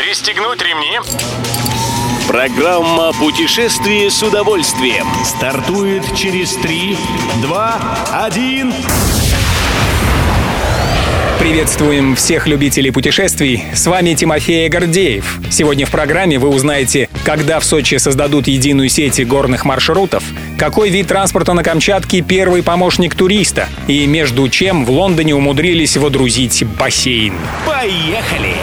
Пристегнуть ремни. Программа «Путешествие с удовольствием» стартует через 3, 2, 1... Приветствуем всех любителей путешествий. С вами Тимофей Гордеев. Сегодня в программе вы узнаете, когда в Сочи создадут единую сеть горных маршрутов, какой вид транспорта на Камчатке первый помощник туриста и между чем в Лондоне умудрились водрузить бассейн. Поехали!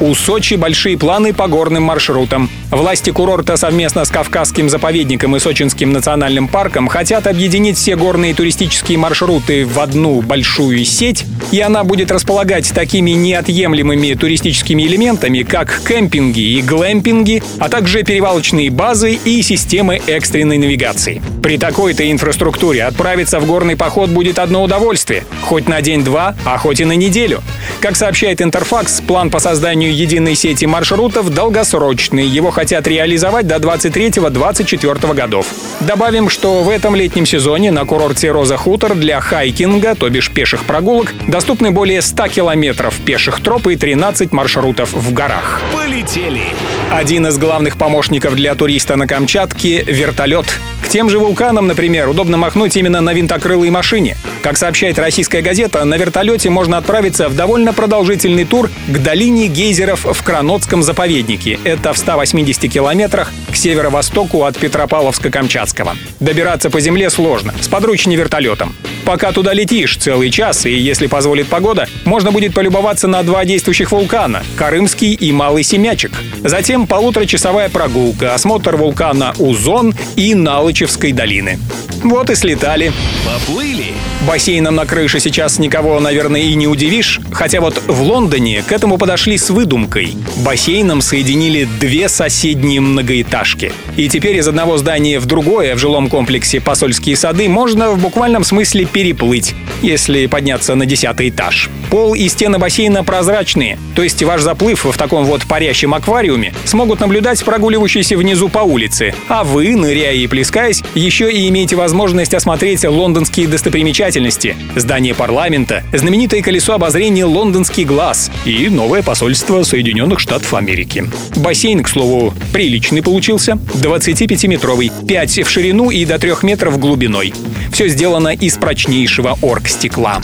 У Сочи большие планы по горным маршрутам. Власти курорта совместно с Кавказским заповедником и Сочинским национальным парком хотят объединить все горные туристические маршруты в одну большую сеть, и она будет располагать такими неотъемлемыми туристическими элементами, как кемпинги и глэмпинги, а также перевалочные базы и системы экстренной навигации. При такой-то инфраструктуре отправиться в горный поход будет одно удовольствие. Хоть на день-два, а хоть и на неделю. Как сообщает Интерфакс, план по созданию созданию единой сети маршрутов долгосрочный. Его хотят реализовать до 23-24 годов. Добавим, что в этом летнем сезоне на курорте Роза Хутор для хайкинга, то бишь пеших прогулок, доступны более 100 километров пеших троп и 13 маршрутов в горах. Полетели! Один из главных помощников для туриста на Камчатке — вертолет. К тем же вулканам, например, удобно махнуть именно на винтокрылой машине. Как сообщает российская газета, на вертолете можно отправиться в довольно продолжительный тур к долине гейзеров в Кранотском заповеднике. Это в 180 километрах к северо-востоку от Петропавловска-Камчатского. Добираться по земле сложно, с подручней вертолетом. Пока туда летишь целый час, и если позволит погода, можно будет полюбоваться на два действующих вулкана — Карымский и Малый Семячек. Затем полуторачасовая прогулка, осмотр вулкана Узон и Налычевской долины. Вот и слетали. Поплыли! Бассейном на крыше сейчас никого, наверное, и не удивишь. Хотя вот в Лондоне к этому подошли с выдумкой. Бассейном соединили две соседние многоэтажки. И теперь из одного здания в другое в жилом комплексе «Посольские сады» можно в буквальном смысле переплыть, если подняться на десятый этаж. Пол и стены бассейна прозрачные, то есть ваш заплыв в таком вот парящем аквариуме смогут наблюдать прогуливающиеся внизу по улице, а вы, ныряя и плескаясь, еще и имеете возможность осмотреть лондонские достопримечательности, здание парламента, знаменитое колесо обозрения «Лондонский глаз» и новое посольство Соединенных Штатов Америки. Бассейн, к слову, приличный получился, 25-метровый, 5 в ширину и до 3 метров глубиной. Все сделано из прочнейшего оргстекла.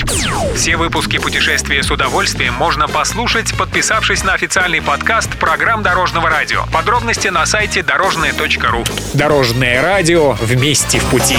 Все выпуски путешествия с удовольствием можно послушать, подписавшись на официальный подкаст программ Дорожного радио. Подробности на сайте дорожное.ру. Дорожное радио вместе в пути.